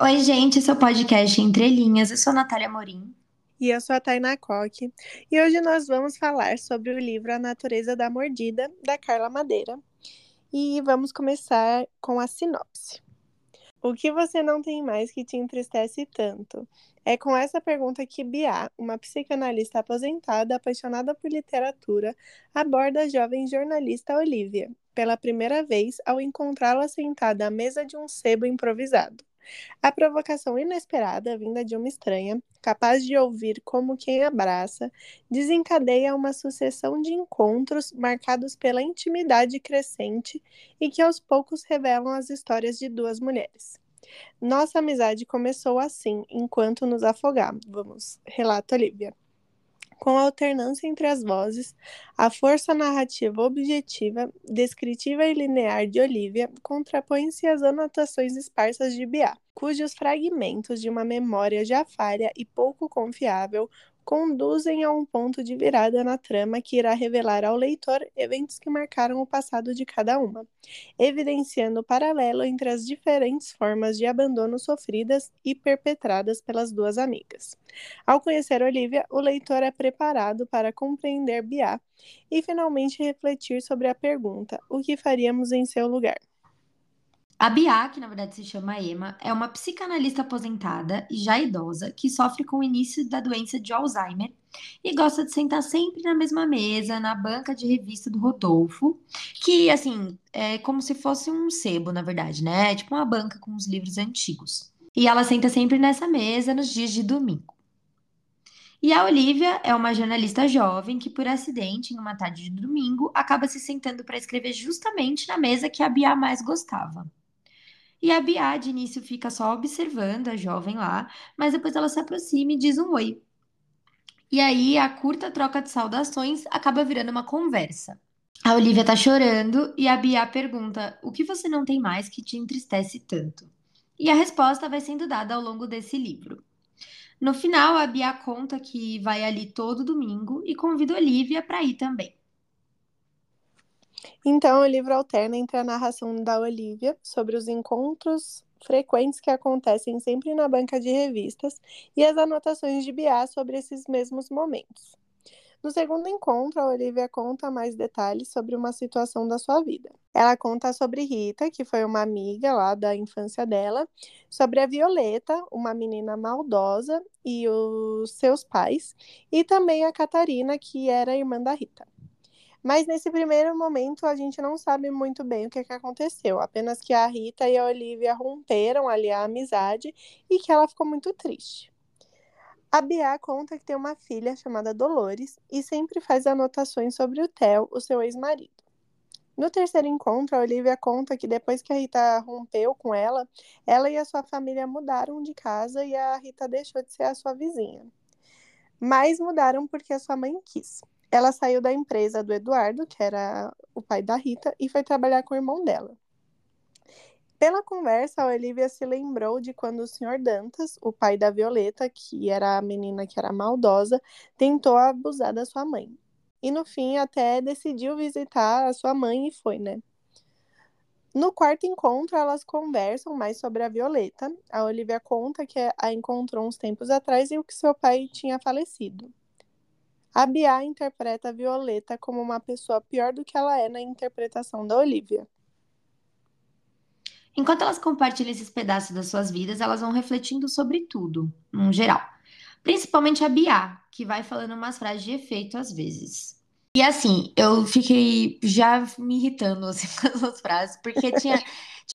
Oi, gente, esse é o podcast Entre Linhas. Eu sou a Natália Morim. E eu sou a Tainá Coque. E hoje nós vamos falar sobre o livro A Natureza da Mordida, da Carla Madeira. E vamos começar com a sinopse. O que você não tem mais que te entristece tanto? É com essa pergunta que Bia, uma psicanalista aposentada apaixonada por literatura, aborda a jovem jornalista Olivia, pela primeira vez ao encontrá-la sentada à mesa de um sebo improvisado. A provocação inesperada, vinda de uma estranha, capaz de ouvir como quem abraça, desencadeia uma sucessão de encontros marcados pela intimidade crescente e que aos poucos revelam as histórias de duas mulheres. Nossa amizade começou assim, enquanto nos afogávamos, relata Olivia. Com alternância entre as vozes, a força narrativa objetiva, descritiva e linear de Olivia contrapõe-se às anotações esparsas de Biá, cujos fragmentos de uma memória já falha e pouco confiável conduzem a um ponto de virada na trama que irá revelar ao leitor eventos que marcaram o passado de cada uma, evidenciando o paralelo entre as diferentes formas de abandono sofridas e perpetradas pelas duas amigas. Ao conhecer Olivia, o leitor é preparado para compreender Bia e finalmente refletir sobre a pergunta: o que faríamos em seu lugar? A Bia, que na verdade se chama Emma, é uma psicanalista aposentada e já idosa que sofre com o início da doença de Alzheimer e gosta de sentar sempre na mesma mesa, na banca de revista do Rodolfo, que assim, é como se fosse um sebo, na verdade, né? É tipo uma banca com os livros antigos. E ela senta sempre nessa mesa nos dias de domingo. E a Olivia é uma jornalista jovem que, por acidente, em uma tarde de domingo, acaba se sentando para escrever justamente na mesa que a Bia mais gostava. E a Bia, de início, fica só observando a jovem lá, mas depois ela se aproxima e diz um oi. E aí a curta troca de saudações acaba virando uma conversa. A Olivia tá chorando e a Bia pergunta: O que você não tem mais que te entristece tanto? E a resposta vai sendo dada ao longo desse livro. No final, a Bia conta que vai ali todo domingo e convida a Olivia para ir também. Então, o livro alterna entre a narração da Olivia sobre os encontros frequentes que acontecem sempre na banca de revistas e as anotações de Bia sobre esses mesmos momentos. No segundo encontro, a Olivia conta mais detalhes sobre uma situação da sua vida. Ela conta sobre Rita, que foi uma amiga lá da infância dela, sobre a Violeta, uma menina maldosa, e os seus pais, e também a Catarina, que era irmã da Rita. Mas nesse primeiro momento a gente não sabe muito bem o que, que aconteceu. Apenas que a Rita e a Olivia romperam ali a amizade e que ela ficou muito triste. A Bia conta que tem uma filha chamada Dolores e sempre faz anotações sobre o Theo, o seu ex-marido. No terceiro encontro, a Olivia conta que depois que a Rita rompeu com ela, ela e a sua família mudaram de casa e a Rita deixou de ser a sua vizinha. Mas mudaram porque a sua mãe quis. Ela saiu da empresa do Eduardo, que era o pai da Rita, e foi trabalhar com o irmão dela. Pela conversa, a Olivia se lembrou de quando o Sr. Dantas, o pai da Violeta, que era a menina que era maldosa, tentou abusar da sua mãe. E no fim até decidiu visitar a sua mãe e foi, né? No quarto encontro, elas conversam mais sobre a Violeta. A Olivia conta que a encontrou uns tempos atrás e o que seu pai tinha falecido. A Bia interpreta a Violeta como uma pessoa pior do que ela é na interpretação da Olivia. Enquanto elas compartilham esses pedaços das suas vidas, elas vão refletindo sobre tudo, no geral. Principalmente a Bia, que vai falando umas frases de efeito às vezes. E assim, eu fiquei já me irritando assim, com essas frases, porque tinha,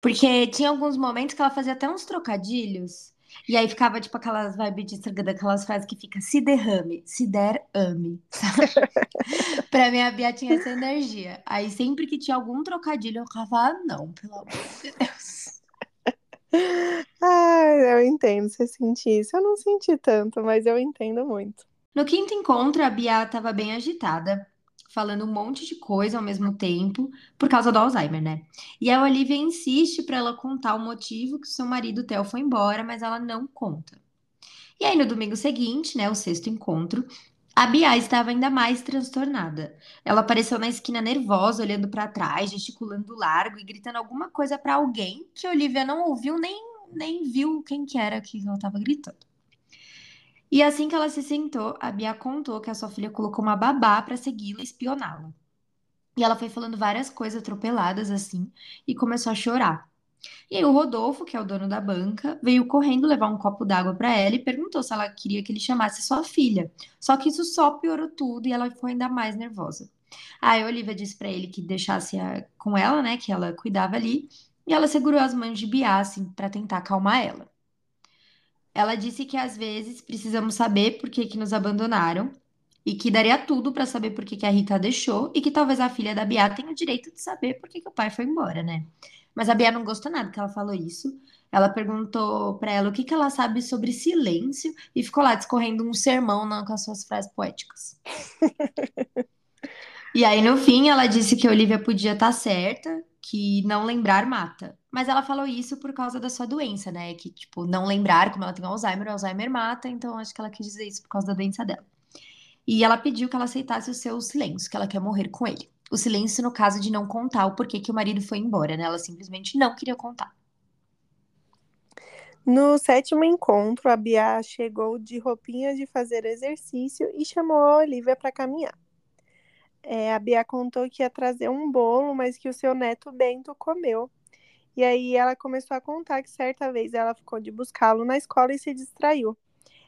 porque tinha alguns momentos que ela fazia até uns trocadilhos e aí ficava tipo aquelas vibes de Instagram, daquelas frases que fica se derrame, se der, ame. pra mim, a Bia tinha essa energia. Aí sempre que tinha algum trocadilho, eu ficava, ah, não, pelo amor de Deus. Ai, eu entendo você sentir isso. Eu não senti tanto, mas eu entendo muito. No quinto encontro, a Bia estava bem agitada falando um monte de coisa ao mesmo tempo por causa do Alzheimer, né? E a Olivia insiste para ela contar o motivo que seu marido Theo foi embora, mas ela não conta. E aí no domingo seguinte, né, o sexto encontro, a Bia estava ainda mais transtornada. Ela apareceu na esquina nervosa, olhando para trás, gesticulando largo e gritando alguma coisa para alguém que a Olivia não ouviu nem nem viu quem que era que ela estava gritando. E assim que ela se sentou, a Bia contou que a sua filha colocou uma babá para segui-la e espioná-la. E ela foi falando várias coisas atropeladas assim e começou a chorar. E aí o Rodolfo, que é o dono da banca, veio correndo levar um copo d'água para ela e perguntou se ela queria que ele chamasse sua filha. Só que isso só piorou tudo e ela ficou ainda mais nervosa. Aí a Olivia disse para ele que deixasse a... com ela, né, que ela cuidava ali, e ela segurou as mãos de Bia assim para tentar acalmar ela. Ela disse que às vezes precisamos saber por que, que nos abandonaram e que daria tudo para saber por que, que a Rita deixou e que talvez a filha da Bia tenha o direito de saber por que, que o pai foi embora, né? Mas a Bia não gostou nada que ela falou isso. Ela perguntou para ela o que, que ela sabe sobre silêncio e ficou lá discorrendo um sermão não, com as suas frases poéticas. e aí, no fim, ela disse que a Olivia podia estar tá certa, que não lembrar mata. Mas ela falou isso por causa da sua doença, né? Que, tipo, não lembrar, como ela tem Alzheimer, o Alzheimer mata, então acho que ela quis dizer isso por causa da doença dela. E ela pediu que ela aceitasse o seu silêncio, que ela quer morrer com ele. O silêncio no caso de não contar o porquê que o marido foi embora, né? Ela simplesmente não queria contar. No sétimo encontro, a Bia chegou de roupinha de fazer exercício e chamou a Olivia para caminhar. É, a Bia contou que ia trazer um bolo, mas que o seu neto Bento comeu. E aí ela começou a contar que certa vez ela ficou de buscá-lo na escola e se distraiu.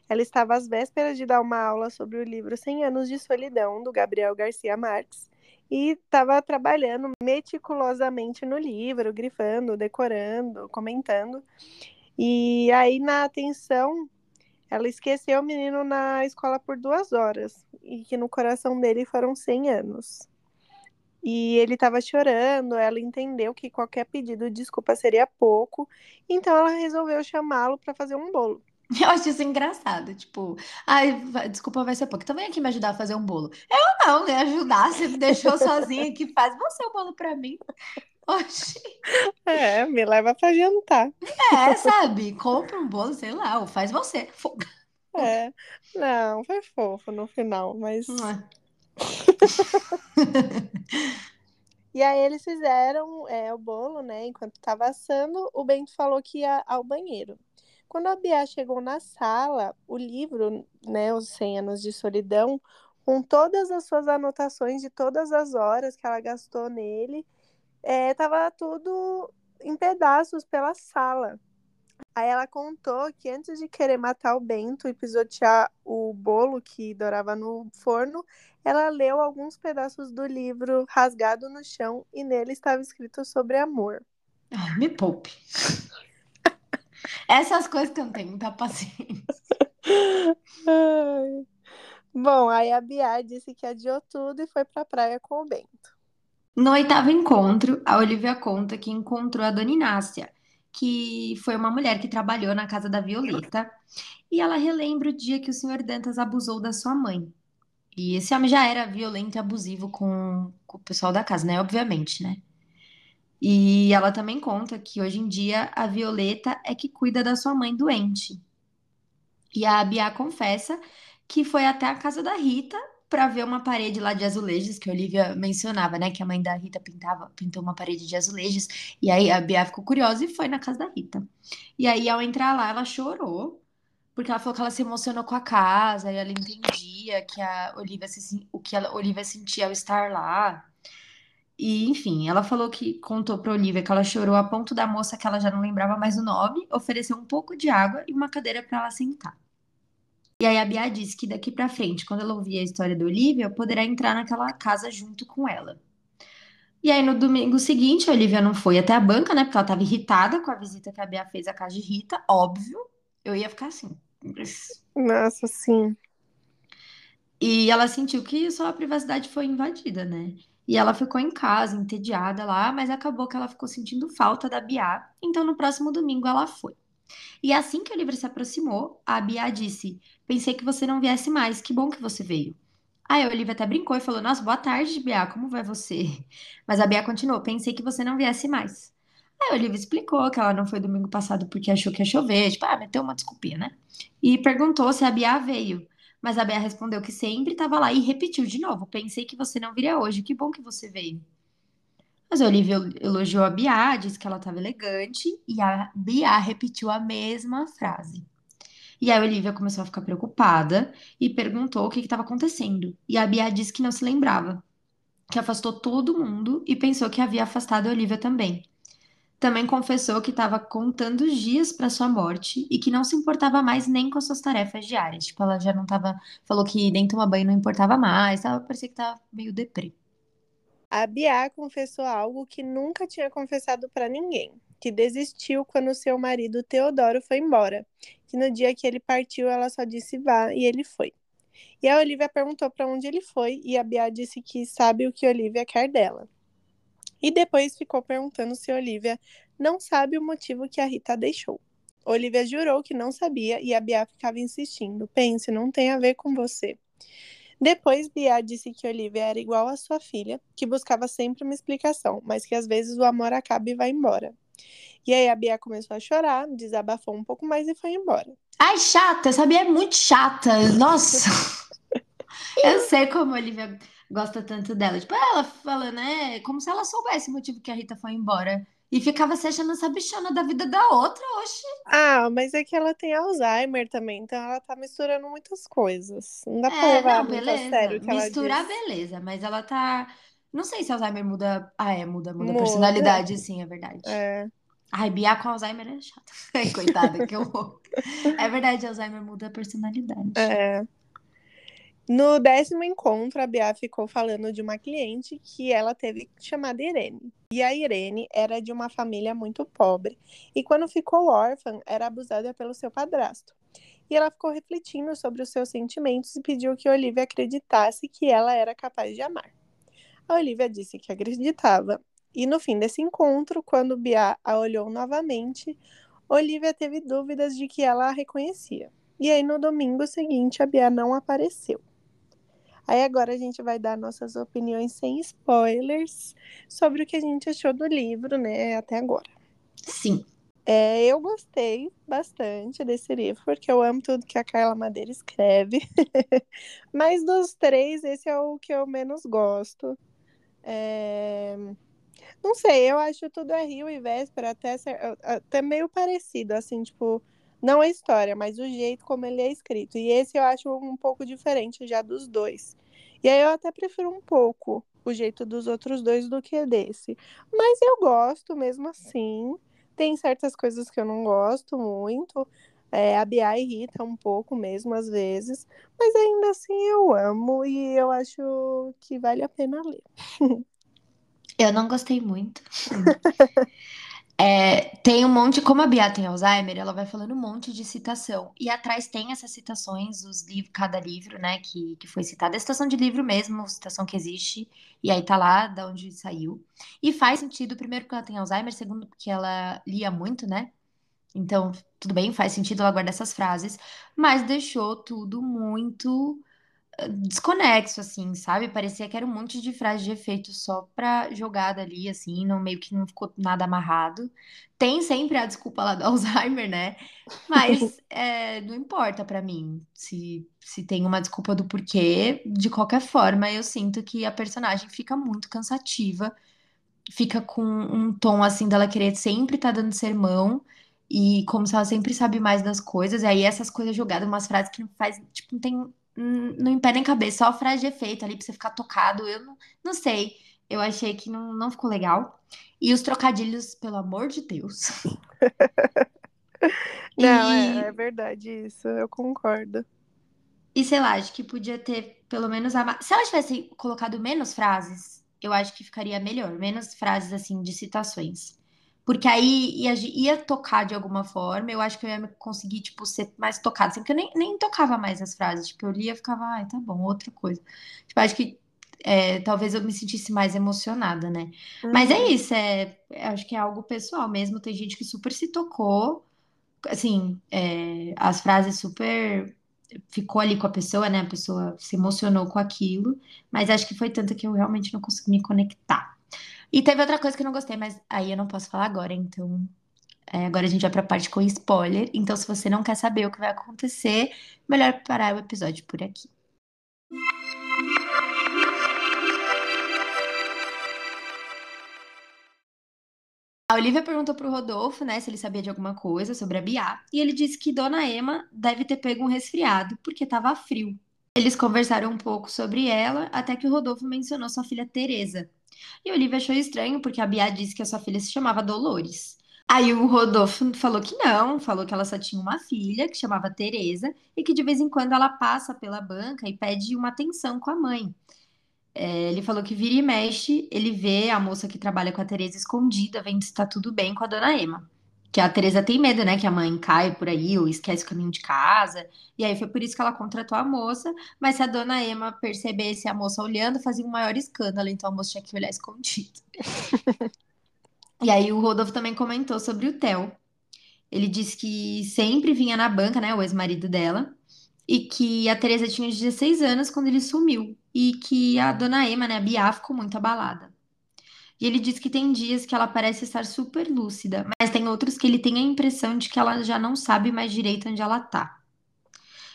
Ela estava às vésperas de dar uma aula sobre o livro Cem Anos de Solidão, do Gabriel Garcia Marques, e estava trabalhando meticulosamente no livro, grifando, decorando, comentando. E aí, na atenção, ela esqueceu o menino na escola por duas horas e que no coração dele foram 100 anos. E ele estava chorando, ela entendeu que qualquer pedido de desculpa seria pouco, então ela resolveu chamá-lo para fazer um bolo. Eu acho isso engraçado, tipo, ai, desculpa, vai ser pouco. Então vem aqui me ajudar a fazer um bolo. Eu não, né? Ajudar, você me deixou sozinha aqui, faz você o bolo para mim. Oxi. É, me leva para jantar. É, sabe? Compra um bolo, sei lá, ou faz você. É, não, foi fofo no final, mas. e aí eles fizeram é, o bolo, né? Enquanto estava assando, o Bento falou que ia ao banheiro. Quando a Bia chegou na sala, o livro, né, Os 100 Anos de Solidão, com todas as suas anotações de todas as horas que ela gastou nele, estava é, tudo em pedaços pela sala. Aí ela contou que antes de querer matar o Bento e pisotear o bolo que dourava no forno, ela leu alguns pedaços do livro rasgado no chão e nele estava escrito sobre amor. Ai, me poupe. Essas coisas que eu não tenho muita paciência. Bom, aí a Bia disse que adiou tudo e foi pra praia com o Bento. No oitavo encontro, a Olivia conta que encontrou a Dona Inácia, que foi uma mulher que trabalhou na casa da Violeta, e ela relembra o dia que o senhor Dantas abusou da sua mãe. E esse homem já era violento e abusivo com, com o pessoal da casa, né? Obviamente, né? E ela também conta que hoje em dia a Violeta é que cuida da sua mãe doente. E a Bia confessa que foi até a casa da Rita para ver uma parede lá de azulejos que a Olivia mencionava, né? Que a mãe da Rita pintava, pintou uma parede de azulejos. E aí a Bia ficou curiosa e foi na casa da Rita. E aí, ao entrar lá, ela chorou, porque ela falou que ela se emocionou com a casa e ela entendia que a Olivia se, o que a Olivia sentia ao estar lá. E, enfim, ela falou que contou pra Olivia que ela chorou a ponto da moça que ela já não lembrava mais o nome, ofereceu um pouco de água e uma cadeira para ela sentar. E aí a Bia disse que daqui para frente, quando ela ouvir a história da Olivia, poderá entrar naquela casa junto com ela. E aí no domingo seguinte, a Olivia não foi até a banca, né? Porque ela estava irritada com a visita que a Bia fez à casa de Rita, óbvio. Eu ia ficar assim. Nossa, sim. E ela sentiu que sua privacidade foi invadida, né? E ela ficou em casa, entediada lá, mas acabou que ela ficou sentindo falta da Bia. Então no próximo domingo ela foi. E assim que o livro se aproximou, a Bia disse: Pensei que você não viesse mais, que bom que você veio. Aí a Olivia até brincou e falou: Nossa, boa tarde, Bia, como vai você? Mas a Bia continuou: Pensei que você não viesse mais. Aí a Olivia explicou que ela não foi domingo passado porque achou que ia chover, tipo, ah, meteu uma desculpinha, né? E perguntou se a Bia veio. Mas a Bia respondeu que sempre estava lá e repetiu de novo: Pensei que você não viria hoje, que bom que você veio. Mas a Olivia elogiou a Bia, disse que ela estava elegante, e a Bia repetiu a mesma frase. E a Olivia começou a ficar preocupada e perguntou o que estava acontecendo. E a Bia disse que não se lembrava, que afastou todo mundo e pensou que havia afastado a Olivia também. Também confessou que estava contando os dias para sua morte e que não se importava mais nem com as suas tarefas diárias. Tipo, ela já não estava. Falou que nem tomar banho não importava mais, tava, parecia que estava meio deprê. A Bia confessou algo que nunca tinha confessado para ninguém, que desistiu quando seu marido Teodoro foi embora, que no dia que ele partiu ela só disse vá e ele foi. E a Olivia perguntou para onde ele foi e a Bia disse que sabe o que Olivia quer dela. E depois ficou perguntando se Olivia não sabe o motivo que a Rita deixou. Olivia jurou que não sabia e a Bia ficava insistindo: pense, não tem a ver com você. Depois, Bia disse que Olivia era igual à sua filha, que buscava sempre uma explicação, mas que às vezes o amor acaba e vai embora. E aí a Bia começou a chorar, desabafou um pouco mais e foi embora. Ai, chata, essa Bia é muito chata. Nossa! Eu sei como a Olivia gosta tanto dela. Tipo, ela fala, né? Como se ela soubesse o motivo que a Rita foi embora. E ficava se achando essa bichona da vida da outra, oxe. Ah, mas é que ela tem Alzheimer também, então ela tá misturando muitas coisas. Não dá pra É, levar não, muito beleza. a sério que ela Misturar, diz. beleza, mas ela tá. Não sei se Alzheimer muda. Ah, é, muda, muda a Muda. personalidade, sim, é verdade. É. Ai, Bia com Alzheimer é chata. Ai, coitada, que horror. É verdade, Alzheimer muda a personalidade. É. No décimo encontro, a Bia ficou falando de uma cliente que ela teve chamada Irene. E a Irene era de uma família muito pobre e quando ficou órfã, era abusada pelo seu padrasto. E ela ficou refletindo sobre os seus sentimentos e pediu que Olivia acreditasse que ela era capaz de amar. A Olivia disse que acreditava. E no fim desse encontro, quando Bia a olhou novamente, Olivia teve dúvidas de que ela a reconhecia. E aí no domingo seguinte, a Bia não apareceu. Aí agora a gente vai dar nossas opiniões sem spoilers sobre o que a gente achou do livro, né, até agora. Sim. É, eu gostei bastante desse livro, porque eu amo tudo que a Carla Madeira escreve. Mas dos três, esse é o que eu menos gosto. É, Não sei, eu acho tudo é Rio e Véspera até, ser- até meio parecido, assim, tipo, não a história, mas o jeito como ele é escrito. E esse eu acho um pouco diferente já dos dois. E aí eu até prefiro um pouco o jeito dos outros dois do que desse. Mas eu gosto mesmo assim. Tem certas coisas que eu não gosto muito. É, a Bia irrita um pouco mesmo, às vezes. Mas ainda assim eu amo e eu acho que vale a pena ler. Eu não gostei muito. É, tem um monte, como a Bia tem Alzheimer, ela vai falando um monte de citação. E atrás tem essas citações, os livros, cada livro, né, que, que foi citado. É citação de livro mesmo, citação que existe. E aí tá lá da onde saiu. E faz sentido, primeiro, porque ela tem Alzheimer, segundo, porque ela lia muito, né? Então, tudo bem, faz sentido ela guardar essas frases, mas deixou tudo muito desconexo, assim, sabe? Parecia que era um monte de frase de efeito só pra jogada ali, assim, não, meio que não ficou nada amarrado. Tem sempre a desculpa lá do Alzheimer, né? Mas é, não importa pra mim se, se tem uma desculpa do porquê. De qualquer forma, eu sinto que a personagem fica muito cansativa, fica com um tom assim dela querer sempre estar dando sermão. E como se ela sempre sabe mais das coisas, e aí essas coisas jogadas, umas frases que não faz, tipo, não tem, não em pé nem cabeça, só frase de efeito ali pra você ficar tocado. Eu não, não sei. Eu achei que não, não ficou legal. E os trocadilhos, pelo amor de Deus. Não, E, é, é verdade isso, eu concordo. e sei lá, acho que podia ter pelo menos ama... Se ela tivesse colocado menos frases, eu acho que ficaria melhor. Menos frases assim de citações. Porque aí ia, ia tocar de alguma forma, eu acho que eu ia conseguir, tipo, ser mais tocada. Assim, porque eu nem, nem tocava mais as frases. Tipo, eu lia e ficava, ai, tá bom, outra coisa. Tipo, acho que é, talvez eu me sentisse mais emocionada, né? Mas é Uhum. isso, é, é- acho que é algo pessoal mesmo. Tem gente que super se tocou, assim, é, as frases super ficou ali com a pessoa, né? A pessoa se emocionou com aquilo, mas acho que foi tanto que eu realmente não consegui me conectar. E teve outra coisa que eu não gostei, mas aí eu não posso falar agora, então. é, agora a gente vai pra parte com spoiler. Então, se você não quer saber o que vai acontecer, melhor parar o episódio por aqui. Olivia perguntou pro Rodolfo, né, se ele sabia de alguma coisa sobre a Biá, e ele disse que Dona Emma deve ter pego um resfriado porque estava frio. Eles conversaram um pouco sobre ela, até que o Rodolfo mencionou sua filha Teresa. E Olivia achou estranho porque a Biá disse que a sua filha se chamava Dolores. Aí o Rodolfo falou que não, falou que ela só tinha uma filha, que chamava Teresa, e que de vez em quando ela passa pela banca e pede uma atenção com a mãe. É, ele falou que vira e mexe, ele vê a moça que trabalha com a Teresa escondida, vendo se tá tudo bem com a dona Emma. Que a Teresa tem medo, né? Que a mãe cai por aí ou esquece o caminho de casa. E aí foi por isso que ela contratou a moça. Mas se a dona Emma percebesse a moça olhando, fazia um maior escândalo. Então a moça tinha que olhar escondido. e aí o Rodolfo também comentou sobre o Theo. Ele disse que sempre vinha na banca, né? O ex-marido dela e que a Teresa tinha 16 anos quando ele sumiu e que a dona Emma, né, a Bia, ficou muito abalada. E ele diz que tem dias que ela parece estar super lúcida, mas tem outros que ele tem a impressão de que ela já não sabe mais direito onde ela tá.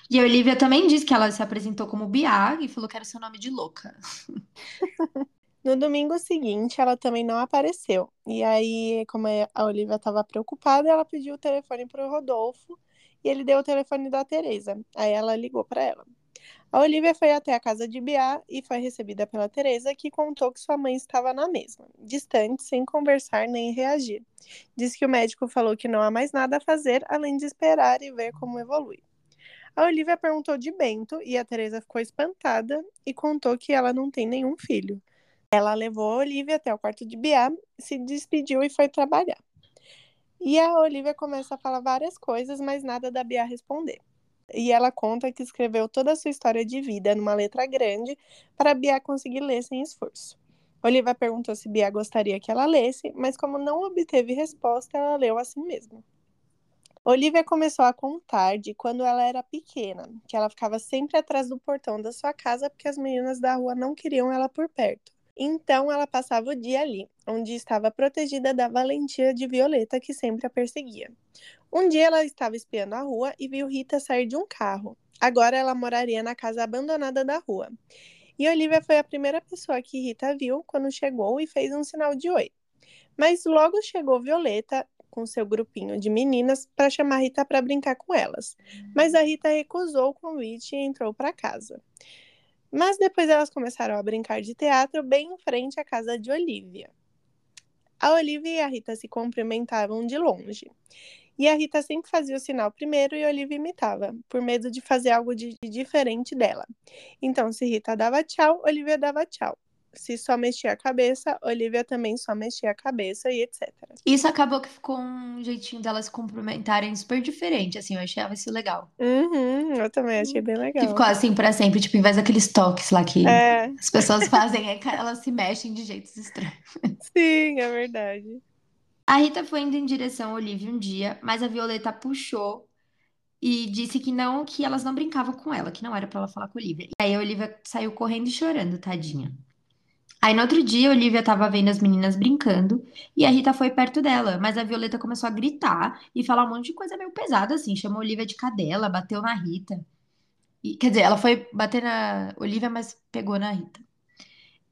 E a Olivia também diz que ela se apresentou como Bia e falou que era seu nome de louca. No domingo seguinte, ela também não apareceu. E aí, como a Olivia estava preocupada, ela pediu o telefone para o Rodolfo e ele deu o telefone da Teresa. Aí ela ligou para ela. A Olivia foi até a casa de Bia e foi recebida pela Teresa, que contou que sua mãe estava na mesma, distante, sem conversar nem reagir. Diz que o médico falou que não há mais nada a fazer além de esperar e ver como evolui. A Olivia perguntou de Bento e a Teresa ficou espantada e contou que ela não tem nenhum filho. Ela levou a Olivia até o quarto de Bia, se despediu e foi trabalhar. E a Olivia começa a falar várias coisas, mas nada da Bia responder. E ela conta que escreveu toda a sua história de vida numa letra grande para Bia conseguir ler sem esforço. Olivia perguntou se Bia gostaria que ela lesse, mas como não obteve resposta, ela leu assim mesmo. Olivia começou a contar de quando ela era pequena, que ela ficava sempre atrás do portão da sua casa porque as meninas da rua não queriam ela por perto. Então ela passava o dia ali, onde estava protegida da valentia de Violeta, que sempre a perseguia. Um dia ela estava espiando a rua e viu Rita sair de um carro. Agora ela moraria na casa abandonada da rua. E Olivia foi a primeira pessoa que Rita viu quando chegou e fez um sinal de oi. Mas logo chegou Violeta com seu grupinho de meninas para chamar Rita para brincar com elas. Mas a Rita recusou o convite e entrou para casa. Mas depois elas começaram a brincar de teatro bem em frente à casa de Olivia. A Olivia e a Rita se cumprimentavam de longe. E a Rita sempre fazia o sinal primeiro e a Olivia imitava, por medo de fazer algo de diferente dela. Então, se Rita dava tchau, Olivia dava tchau se só mexia a cabeça, Olivia também só mexia a cabeça e etc. Isso acabou que ficou um jeitinho delas se cumprimentarem super diferente, assim, eu achava isso legal. Uhum, eu também achei bem legal. Que ficou assim pra sempre, tipo, em vez daqueles toques lá que é. as pessoas fazem, é, elas se mexem de jeitos estranhos. Sim, é verdade. A Rita foi indo em direção a Olivia um dia, mas a Violeta puxou e disse que não, que elas não brincavam com ela, que não era para ela falar com a Olivia. E aí a Olivia saiu correndo e chorando, tadinha. Aí no outro dia, a Olivia tava vendo as meninas brincando e a Rita foi perto dela, mas a Violeta começou a gritar e falar um monte de coisa meio pesada, assim. Chamou a Olivia de cadela, bateu na Rita. E, quer dizer, ela foi bater na Olivia, mas pegou na Rita.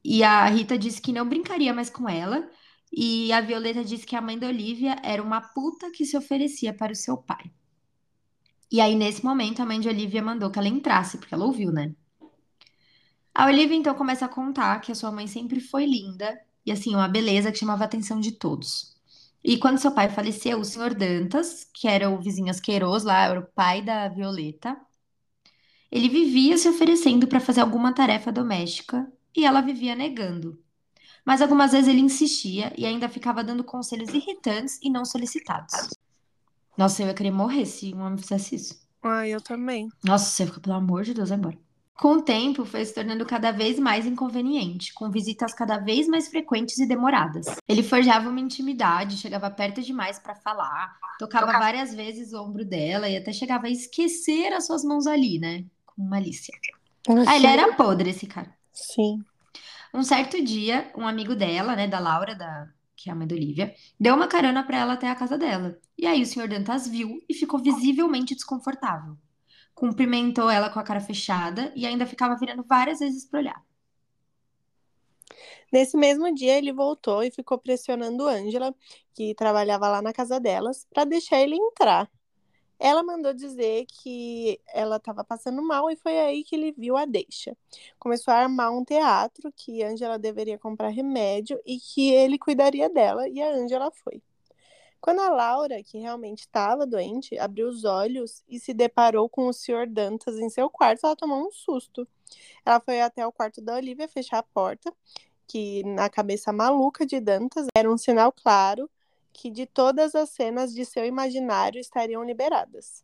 E a Rita disse que não brincaria mais com ela. E a Violeta disse que a mãe da Olivia era uma puta que se oferecia para o seu pai. E aí, nesse momento, a mãe de Olivia mandou que ela entrasse, porque ela ouviu, né? A Olivia então começa a contar que a sua mãe sempre foi linda e assim, uma beleza que chamava a atenção de todos. E quando seu pai faleceu, o senhor Dantas, que era o vizinho Asqueroso lá, era o pai da Violeta, ele vivia se oferecendo para fazer alguma tarefa doméstica e ela vivia negando. Mas algumas vezes ele insistia e ainda ficava dando conselhos irritantes e não solicitados. Nossa, eu ia querer morrer se um homem fizesse isso. Ah, eu também. Nossa, você fica, pelo amor de Deus, vai embora. Com o tempo, foi se tornando cada vez mais inconveniente, com visitas cada vez mais frequentes e demoradas. Ele forjava uma intimidade, chegava perto demais para falar, tocava várias vezes o ombro dela e até chegava a esquecer as suas mãos ali, né? Com malícia. Ah, ele era podre, esse cara. Sim. Um certo dia, um amigo dela, né, da Laura, da, que é a mãe da Olivia, deu uma carona para ela até a casa dela. E aí o senhor Dantas viu e ficou visivelmente desconfortável cumprimentou ela com a cara fechada e ainda ficava virando várias vezes para olhar. Nesse mesmo dia, ele voltou e ficou pressionando Angela, que trabalhava lá na casa delas, para deixar ele entrar. Ela mandou dizer que ela estava passando mal e foi aí que ele viu a deixa. Começou a armar um teatro que Angela deveria comprar remédio e que ele cuidaria dela, e a Angela foi. Quando a Laura, que realmente estava doente, abriu os olhos e se deparou com o Sr. Dantas em seu quarto, ela tomou um susto. Ela foi até o quarto da Olivia fechar a porta, que na cabeça maluca de Dantas era um sinal claro que de todas as cenas de seu imaginário estariam liberadas.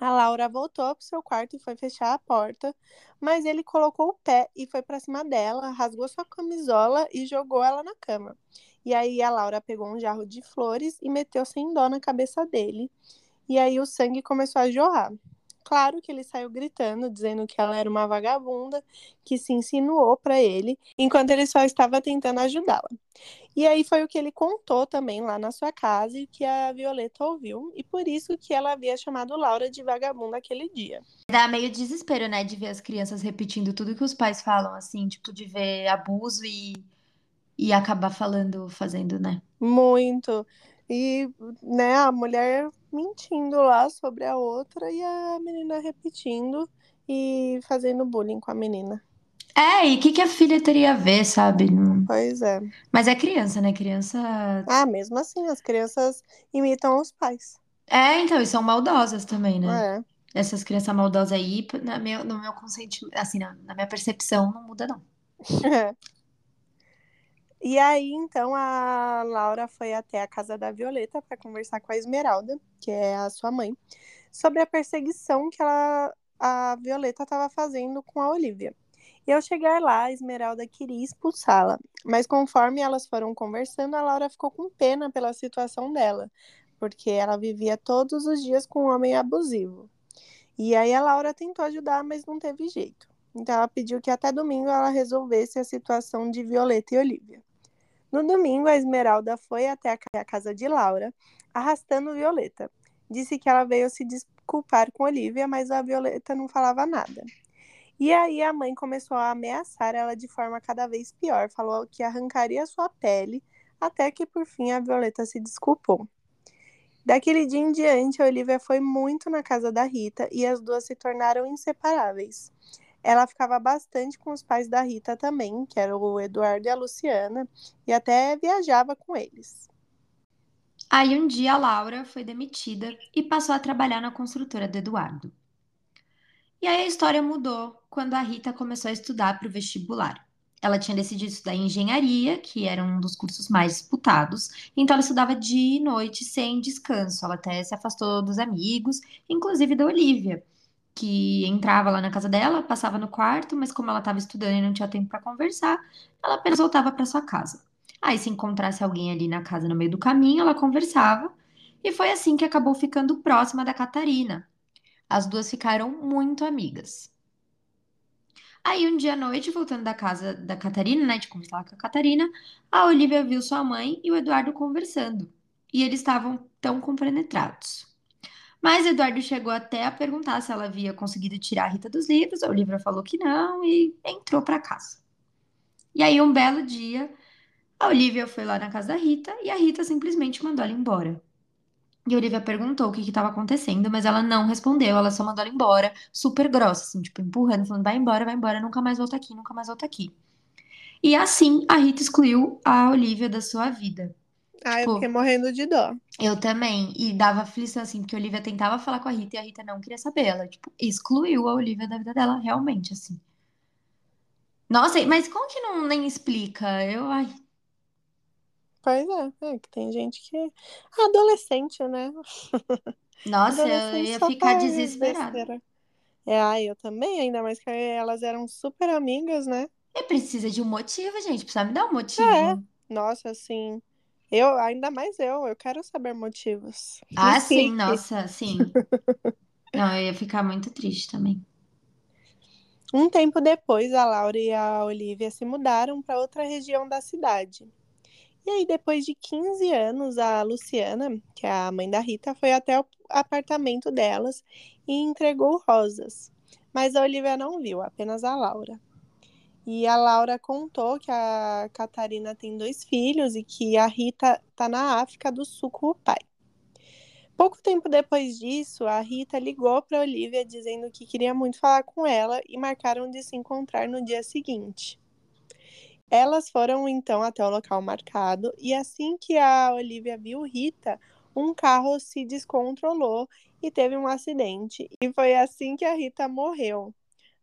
A Laura voltou para seu quarto e foi fechar a porta, mas ele colocou o pé e foi para cima dela, rasgou sua camisola e jogou ela na cama. E aí a Laura pegou um jarro de flores e meteu sem dó na cabeça dele. E aí o sangue começou a jorrar. Claro que ele saiu gritando, dizendo que ela era uma vagabunda, que se insinuou para ele, enquanto ele só estava tentando ajudá-la. E aí foi o que ele contou também lá na sua casa e que a Violeta ouviu, e por isso que ela havia chamado Laura de vagabunda aquele dia. Dá meio desespero, né, de ver as crianças repetindo tudo que os pais falam, assim, tipo, de ver abuso e e acabar falando, fazendo, né? Muito. E, né, a mulher mentindo lá sobre a outra e a menina repetindo e fazendo bullying com a menina. É, e o que, que a filha teria a ver, sabe? Pois é. Mas é criança, né? Criança. Ah, mesmo assim, as crianças imitam os pais. É, então, e são maldosas também, né? É. Essas crianças maldosas aí, na meu, no meu consentimento, assim, na, na minha percepção, não muda, não. É. E aí, então, a Laura foi até a casa da Violeta para conversar com a Esmeralda, que é a sua mãe, sobre a perseguição que ela, a Violeta estava fazendo com a Olivia. E ao chegar lá, a Esmeralda queria expulsá-la, mas conforme elas foram conversando, a Laura ficou com pena pela situação dela, porque ela vivia todos os dias com um homem abusivo. E aí a Laura tentou ajudar, mas não teve jeito. Então ela pediu que até domingo ela resolvesse a situação de Violeta e Olivia. No domingo, a Esmeralda foi até a casa de Laura, arrastando Violeta. Disse que ela veio se desculpar com Olivia, mas a Violeta não falava nada. E aí a mãe começou a ameaçar ela de forma cada vez pior, falou que arrancaria sua pele, até que por fim a Violeta se desculpou. Daquele dia em diante, a Olivia foi muito na casa da Rita e as duas se tornaram inseparáveis ela ficava bastante com os pais da Rita também, que eram o Eduardo e a Luciana, e até viajava com eles. Aí um dia a Laura foi demitida e passou a trabalhar na construtora do Eduardo. E aí a história mudou quando a Rita começou a estudar para o vestibular. Ela tinha decidido estudar engenharia, que era um dos cursos mais disputados, então ela estudava dia e noite sem descanso. Ela até se afastou dos amigos, inclusive da Olivia, que entrava lá na casa dela, passava no quarto, mas como ela estava estudando e não tinha tempo para conversar, ela apenas voltava para sua casa. Aí, se encontrasse alguém ali na casa no meio do caminho, ela conversava, e foi assim que acabou ficando próxima da Catarina. As duas ficaram muito amigas. Aí, um dia à noite, voltando da casa da Catarina, né, de conversar com a Catarina, a Olivia viu sua mãe e o Eduardo conversando. E eles estavam tão compenetrados. Mas Eduardo chegou até a perguntar se ela havia conseguido tirar a Rita dos livros. A Olivia falou que não e entrou para casa. E aí, um belo dia, a Olivia foi lá na casa da Rita e a Rita simplesmente mandou ela embora. E a Olivia perguntou o que estava acontecendo, mas ela não respondeu, ela só mandou ela embora, super grossa, assim, tipo, empurrando, falando: vai embora, vai embora, nunca mais volta aqui, nunca mais volta aqui. E assim a Rita excluiu a Olivia da sua vida. Ah, tipo, eu fiquei morrendo de dó. Eu também. E dava aflição, assim, porque a Olivia tentava falar com a Rita e a Rita não queria saber. Ela, tipo, excluiu a Olivia da vida dela, realmente, assim. Nossa, mas como que não nem explica? Eu, ai. Pois é, é que tem gente que. É adolescente, né? Nossa, eu ia ficar desesperada. Besteira. É, ai, eu também, ainda mais que elas eram super amigas, né? E precisa de um motivo, gente. Precisa me dar um motivo. É. Nossa, assim. Eu, ainda mais eu, eu quero saber motivos. Ah, sim, nossa, sim. Não, eu ia ficar muito triste também. Um tempo depois, a Laura e a Olivia se mudaram para outra região da cidade. E aí, depois de 15 anos, a Luciana, que é a mãe da Rita, foi até o apartamento delas e entregou rosas. Mas a Olivia não viu, apenas a Laura. E a Laura contou que a Catarina tem dois filhos e que a Rita está na África do Sul com o pai. Pouco tempo depois disso, a Rita ligou para Olivia dizendo que queria muito falar com ela e marcaram de se encontrar no dia seguinte. Elas foram então até o local marcado e assim que a Olivia viu Rita, um carro se descontrolou e teve um acidente. E foi assim que a Rita morreu.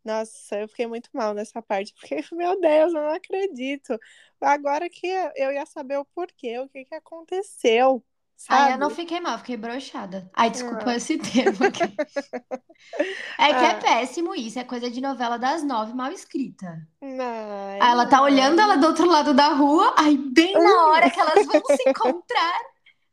Nossa, eu fiquei muito mal nessa parte, porque, meu Deus, eu não acredito. Agora que eu ia saber o porquê, o que, que aconteceu. Sabe? eu não fiquei mal, fiquei broxada. Ai, desculpa ah. esse termo aqui. É que é ah. é péssimo isso, é coisa de novela das nove mal escrita. Não, ela tá olhando ela do outro lado da rua, aí bem na hora que elas vão se encontrar.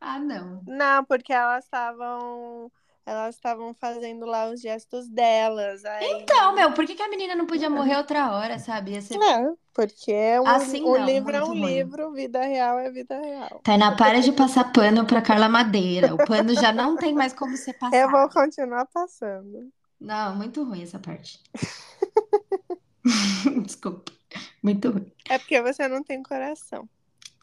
Ah, não. Não, porque elas estavam elas estavam fazendo lá os gestos delas. Aí... Então, meu, por que, que a menina não podia morrer outra hora, sabe? Ia ser... É, porque é um, assim, um não, livro é um ruim. livro, vida real é vida real. Tainá, para de passar pano pra Carla Madeira. O pano já não tem mais como ser passado. Eu vou continuar passando. Não, muito ruim essa parte. Desculpa. Muito ruim. É porque você não tem coração.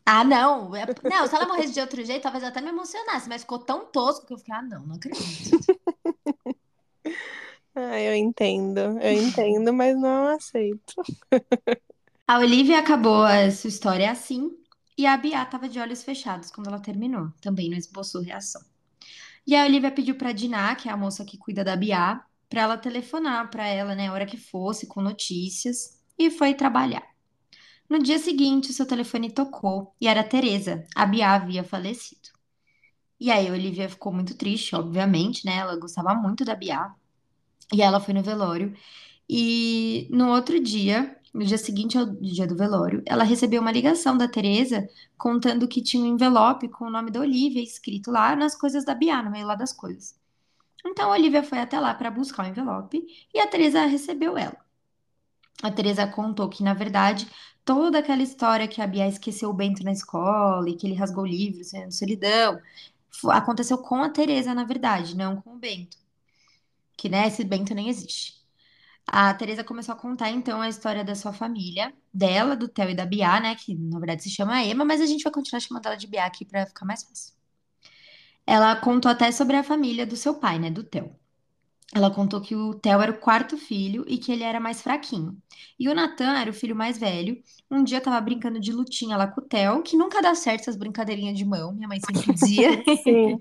Ah, não. É... Não, se ela morresse de outro jeito, talvez eu até me emocionasse, mas ficou tão tosco que eu fiquei, ah, não, não acredito. ah, eu entendo, eu entendo, mas não aceito. a Olivia acabou a sua história assim, e a Bia estava de olhos fechados quando ela terminou. Também não esboçou reação. E a Olivia pediu para Diná, que é a moça que cuida da Bia, para ela telefonar para ela, né, a hora que fosse, com notícias, e foi trabalhar. No dia seguinte, seu telefone tocou e era a Teresa. A Bia havia falecido. E aí, a Olivia ficou muito triste, obviamente, né? Ela gostava muito da Bia. E ela foi no velório. E no outro dia, no dia seguinte ao dia do velório, ela recebeu uma ligação da Teresa contando que tinha um envelope com o nome da Olivia escrito lá nas coisas da Bia, no meio lá das coisas. Então a Olivia foi até lá para buscar o envelope e a Teresa recebeu ela. A Teresa contou que, na verdade, toda aquela história que a Bia esqueceu o Bento na escola e que ele rasgou o livro sendo solidão, aconteceu com a Teresa, na verdade, não com o Bento. Que, né, esse Bento nem existe. A Teresa começou a contar, então, a história da sua família, dela, do Theo e da Bia, né, que na verdade se chama Emma, mas a gente vai continuar chamando ela de Bia aqui para ficar mais fácil. Ela contou até sobre a família do seu pai, né, do Theo. Ela contou que o Theo era o quarto filho e que ele era mais fraquinho. E o Natan era o filho mais velho. Um dia tava brincando de lutinha lá com o Theo, que nunca dá certo essas brincadeirinhas de mão, minha mãe sempre dizia. Sim.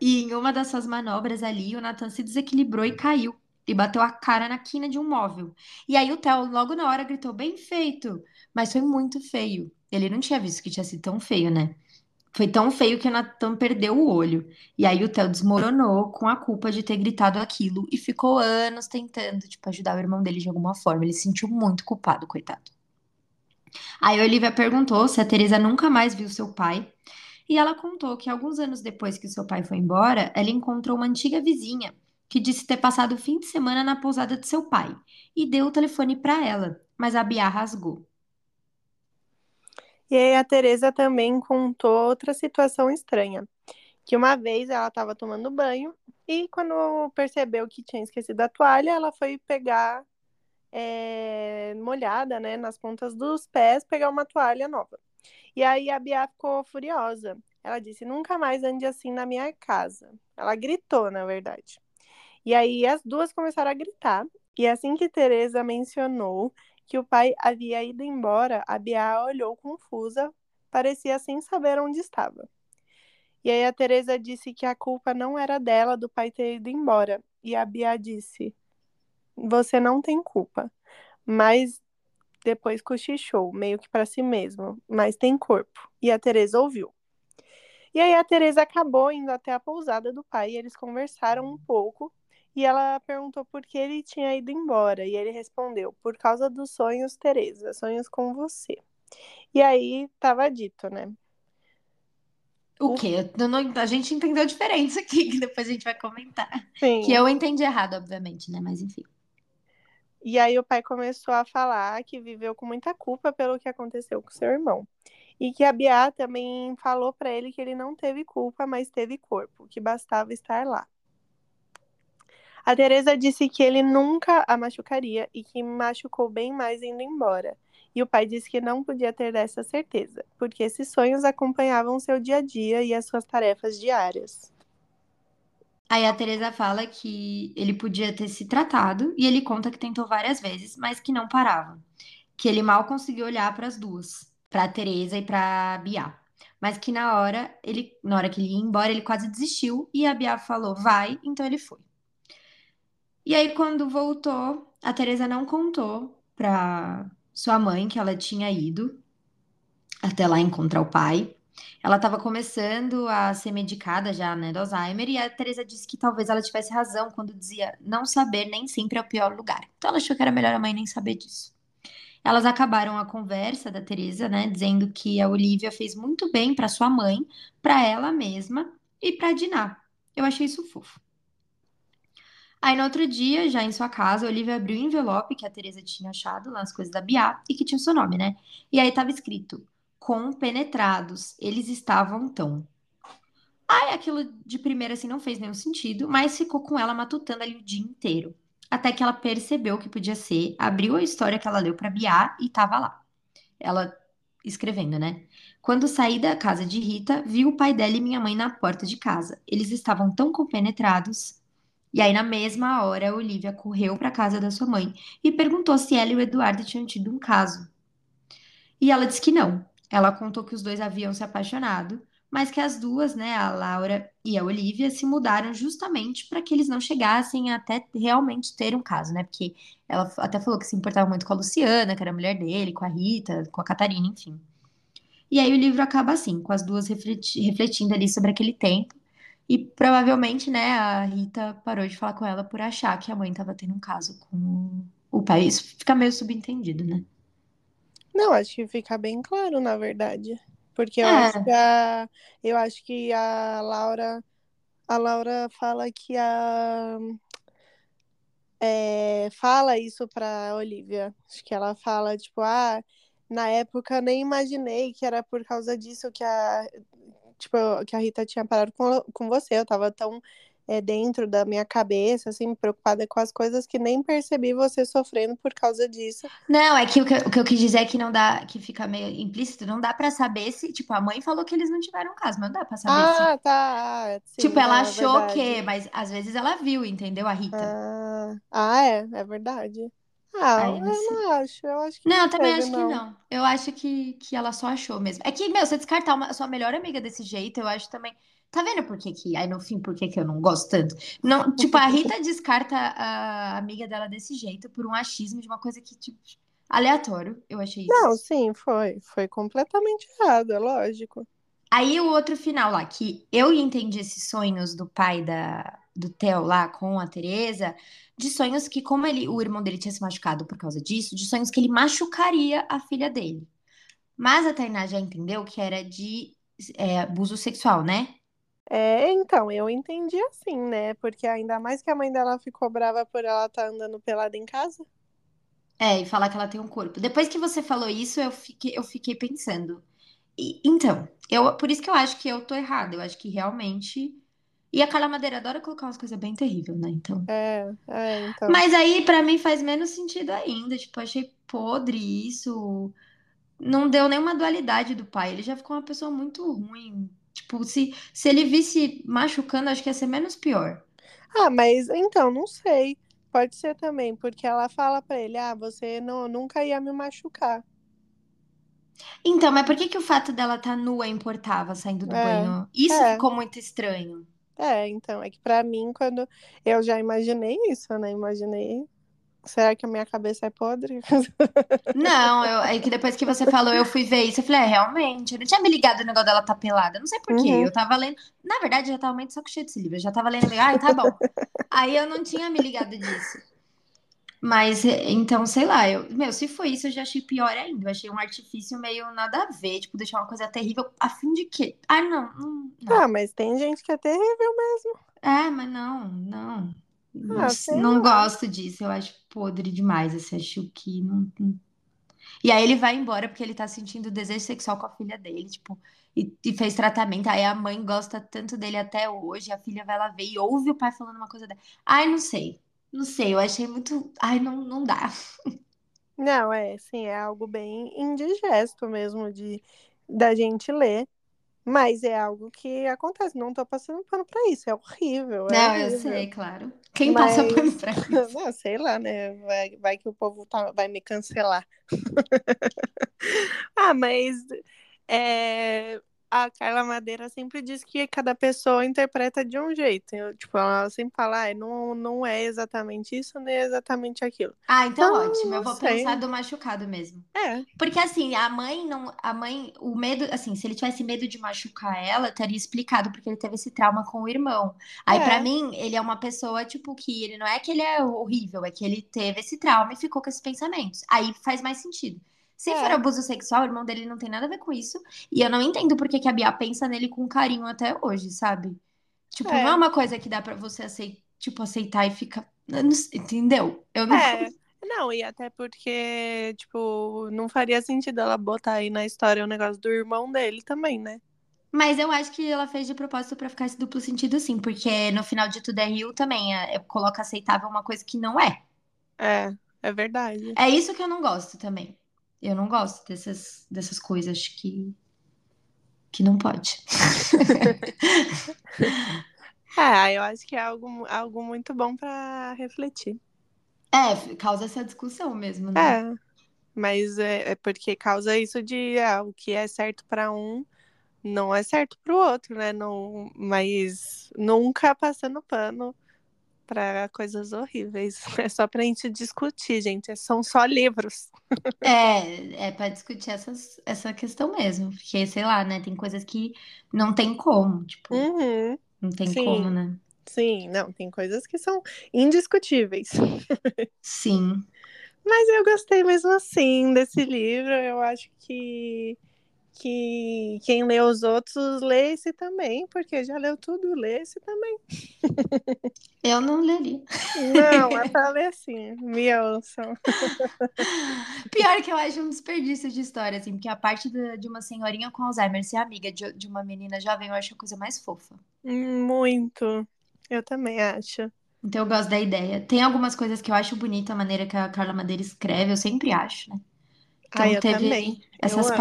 e em uma dessas manobras ali, o Natan se desequilibrou e caiu. E bateu a cara na quina de um móvel. E aí o Theo, logo na hora, gritou: bem feito! Mas foi muito feio. Ele não tinha visto que tinha sido tão feio, né? Foi tão feio que o Natan perdeu o olho. E aí o Theo desmoronou com a culpa de ter gritado aquilo e ficou anos tentando, tipo, ajudar o irmão dele de alguma forma. Ele se sentiu muito culpado, coitado. Aí a Olivia perguntou se a Teresa nunca mais viu seu pai. E ela contou que alguns anos depois que seu pai foi embora, ela encontrou uma antiga vizinha que disse ter passado o fim de semana na pousada de seu pai e deu o telefone para ela, mas a Bia rasgou. E aí a Teresa também contou outra situação estranha, que uma vez ela estava tomando banho e quando percebeu que tinha esquecido a toalha, ela foi pegar é, molhada, né, nas pontas dos pés, pegar uma toalha nova. E aí a Bia ficou furiosa. Ela disse: "Nunca mais ande assim na minha casa". Ela gritou, na verdade. E aí as duas começaram a gritar. E assim que Teresa mencionou que o pai havia ido embora, a Bia olhou confusa, parecia sem saber onde estava. E aí a Teresa disse que a culpa não era dela do pai ter ido embora. E a Bia disse: "Você não tem culpa". Mas depois cochichou, meio que para si mesmo, mas tem corpo. E a Teresa ouviu. E aí a Teresa acabou indo até a pousada do pai e eles conversaram um pouco e ela perguntou por que ele tinha ido embora. E ele respondeu: Por causa dos sonhos, Teresa, sonhos com você. E aí estava dito, né? O quê? Não, a gente entendeu a diferença aqui, que depois a gente vai comentar. Sim. Que eu entendi errado, obviamente, né? Mas enfim. E aí o pai começou a falar que viveu com muita culpa pelo que aconteceu com seu irmão. E que a Bia também falou para ele que ele não teve culpa, mas teve corpo, que bastava estar lá. A Teresa disse que ele nunca a machucaria e que machucou bem mais indo embora. E o pai disse que não podia ter dessa certeza, porque esses sonhos acompanhavam seu dia a dia e as suas tarefas diárias. Aí a Teresa fala que ele podia ter se tratado e ele conta que tentou várias vezes, mas que não parava. Que ele mal conseguiu olhar para as duas, para a Teresa e para a Bia. Mas que na hora, ele, na hora que ele ia embora, ele quase desistiu e a Bia falou: "Vai", então ele foi. E aí quando voltou, a Teresa não contou para sua mãe que ela tinha ido até lá encontrar o pai. Ela estava começando a ser medicada já, né, do Alzheimer, e a Teresa disse que talvez ela tivesse razão quando dizia não saber nem sempre é o pior lugar. Então ela achou que era melhor a mãe nem saber disso. Elas acabaram a conversa da Teresa, né, dizendo que a Olivia fez muito bem para sua mãe, para ela mesma e para Diná. Eu achei isso fofo. Aí no outro dia, já em sua casa, Olivia abriu o envelope que a Teresa tinha achado lá as coisas da Bia e que tinha o seu nome, né? E aí estava escrito: compenetrados. Eles estavam tão. Aí aquilo de primeira assim não fez nenhum sentido, mas ficou com ela matutando ali o dia inteiro. Até que ela percebeu que podia ser, abriu a história que ela leu para Bia e tava lá. Ela escrevendo, né? Quando saí da casa de Rita, vi o pai dela e minha mãe na porta de casa. Eles estavam tão compenetrados. E aí, na mesma hora, Olivia correu para casa da sua mãe e perguntou se ela e o Eduardo tinham tido um caso. E ela disse que não, ela contou que os dois haviam se apaixonado, mas que as duas, né, a Laura e a Olivia, se mudaram justamente para que eles não chegassem até realmente ter um caso, né? Porque ela até falou que se importava muito com a Luciana, que era a mulher dele, com a Rita, com a Catarina, enfim. E aí o livro acaba assim, com as duas refleti refletindo ali sobre aquele tempo. E provavelmente, né, a Rita parou de falar com ela por achar que a mãe estava tendo um caso com o pai. Isso fica meio subentendido, né? Não, acho que fica bem claro, na verdade. Porque eu acho que É. a, eu acho que a Laura, a Laura fala que a é, fala isso pra Olivia. Acho que ela fala, tipo, ah, na época nem imaginei que era por causa disso que a, tipo, que a Rita tinha parado com, com você. Eu tava tão é, dentro da minha cabeça, assim, preocupada com as coisas que nem percebi você sofrendo por causa disso. Não, é que o que, eu- o que eu quis dizer é que não dá, que fica meio implícito, não dá pra saber se, tipo, a mãe falou que eles não tiveram caso, mas não dá pra saber se, Ah, tá. ah, sim, tipo, ela é achou verdade. que, mas às vezes ela viu, entendeu? A Rita. Ah, ah, é, é verdade. Ah, Aí eu não sei. não acho, eu acho que Não, não eu também teve, acho que não. não. Eu acho que, que ela só achou mesmo. É que, meu, você descartar uma, a sua melhor amiga desse jeito, eu acho também. Tá vendo por que que, aí no fim, por que que eu não gosto tanto? Não, tipo, a Rita descarta a amiga dela desse jeito por um achismo de uma coisa que, tipo, aleatório. Eu achei Não, isso. sim, foi. Foi completamente errado, é lógico. Aí o outro final lá, que eu entendi esses sonhos do pai da, do Theo lá com a Teresa, de sonhos que, como ele, o irmão dele tinha se machucado por causa disso, de sonhos que ele machucaria a filha dele. Mas a Tainá já entendeu que era de é, abuso sexual, né? É, então, eu entendi assim, né? Porque ainda mais que a mãe dela ficou brava por ela estar andando pelada em casa. É, e falar que ela tem um corpo. Depois que você falou isso, eu fiquei, eu fiquei pensando. E- então, eu, por isso que eu acho que eu tô errada. Eu acho que realmente. E a Carla Madeira adora colocar umas coisas bem terríveis, né? Então. É, é, então. Mas aí, pra mim, faz menos sentido ainda. Tipo, achei podre isso. Não deu nenhuma dualidade do pai. Ele já ficou uma pessoa muito ruim. Tipo, se, se ele visse machucando, acho que ia ser menos pior. Ah, mas então, não sei. Pode ser também, porque ela fala pra ele: ah, você não, nunca ia me machucar. Então, mas por que que o fato dela estar nua importava saindo do É, banho? Isso é. ficou muito estranho. É, então, é que pra mim, quando eu já imaginei isso, né? Imaginei. Será que a minha cabeça é podre? Não, eu, é que depois que você falou, eu fui ver isso. Eu falei, é, realmente. Eu não tinha me ligado no negócio dela tá pelada. Não sei por quê. Uhum. Eu tava lendo. Na verdade, eu já tava muito saco cheio desse livro. Eu já tava lendo. Ai, tá bom. Aí eu não tinha me ligado disso. Mas, é, então, sei lá. Eu, meu, se foi isso, eu já achei pior ainda. Eu achei um artifício meio nada a ver. Tipo, deixar uma coisa terrível. A fim de quê? Ah, não. Não. não. Ah, mas tem gente que é terrível mesmo. É, mas não, não. Não, Ah, não gosto disso. Eu acho podre demais. Assim, acho que não, não- E aí ele vai embora porque ele tá sentindo desejo sexual com a filha dele, tipo, e, e fez tratamento. Aí a mãe gosta tanto dele até hoje, a filha vai lá ver e ouve o pai falando uma coisa dela. Ai, não sei. Não sei, eu achei muito. Ai, não, não dá. Não, é, sim, é algo bem indigesto mesmo de da gente ler. Mas é algo que acontece, não tô passando pano pra isso, é horrível. É Não, horrível. eu sei, claro. Quem passa Mas- pano pra isso? Não, sei lá, né? Vai, vai que o povo tá- vai me cancelar. ah, mas é, a Carla Madeira sempre diz que cada pessoa interpreta de um jeito. Eu, tipo, ela sempre fala, "Ai, não, não é exatamente isso, nem é exatamente aquilo. Ah, então Não, ótimo. Eu vou sei. pensar do machucado mesmo. É, Porque assim, a mãe não. A mãe, o medo, assim, se ele tivesse medo de machucar ela, teria explicado porque ele teve esse trauma com o irmão. Aí, É. pra mim, ele é uma pessoa, tipo, que ele não é que ele é horrível, é que ele teve esse trauma e ficou com esses pensamentos. Aí faz mais sentido. Se É. for abuso sexual, o irmão dele não tem nada a ver com isso. E eu não entendo por que a Bia pensa nele com carinho até hoje, sabe? Tipo, É. não é uma coisa que dá pra você aceitar, tipo, aceitar e ficar. eu não sei, Entendeu? Eu não. é. Não, e até porque, tipo, não faria sentido ela botar aí na história o negócio do irmão dele também, né? Mas eu acho que ela fez de propósito pra ficar esse duplo sentido, sim, porque no final de tudo é Rio também, é, é- coloca aceitável uma coisa que não é. É, é verdade. É isso que eu não gosto também. Eu não gosto dessas, dessas coisas que, que não pode. É, eu acho que é algo, algo muito bom pra refletir. É, causa essa discussão mesmo, né? É, mas é, é porque causa isso de ah, o que é certo pra um não é certo pro outro, né? Não, mas nunca passando pano pra coisas horríveis. É só pra gente discutir, gente. São só livros. É, é para discutir essas, essa questão mesmo. Porque, sei lá, né? Tem coisas que não tem como. Tipo, Uhum, não tem sim. como, né? sim, não, tem coisas que são indiscutíveis. Sim. Mas eu gostei mesmo assim desse livro. Eu acho que, que quem lê os outros lê esse também, porque já leu tudo, lê esse também. Eu não leria. Não, é pra ler sim. Me ouçam. Pior que eu acho um desperdício de história, assim, porque a parte de uma senhorinha com Alzheimer ser amiga de, uma menina jovem, eu acho a coisa mais fofa. Muito. Eu também acho. Então eu gosto da ideia. Tem algumas coisas que eu acho bonita a maneira que a Carla Madeira escreve, eu sempre acho, né? Então Ah, eu teve também. Eu essas amo.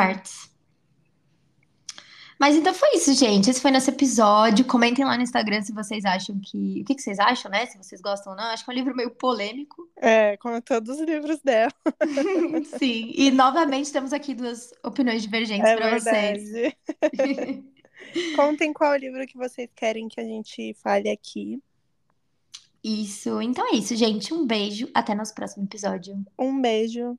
Mas então foi isso, gente. Esse foi nosso episódio. Comentem lá no Instagram se vocês acham que. O que que vocês acham, né? Se vocês gostam ou não. Acho que é um livro meio polêmico. É, como todos os livros dela. Sim. E novamente temos aqui duas opiniões divergentes É para vocês. Contem qual livro que vocês querem que a gente fale aqui. Isso. Então é isso, gente. Um beijo. Até nosso próximo episódio. Um beijo.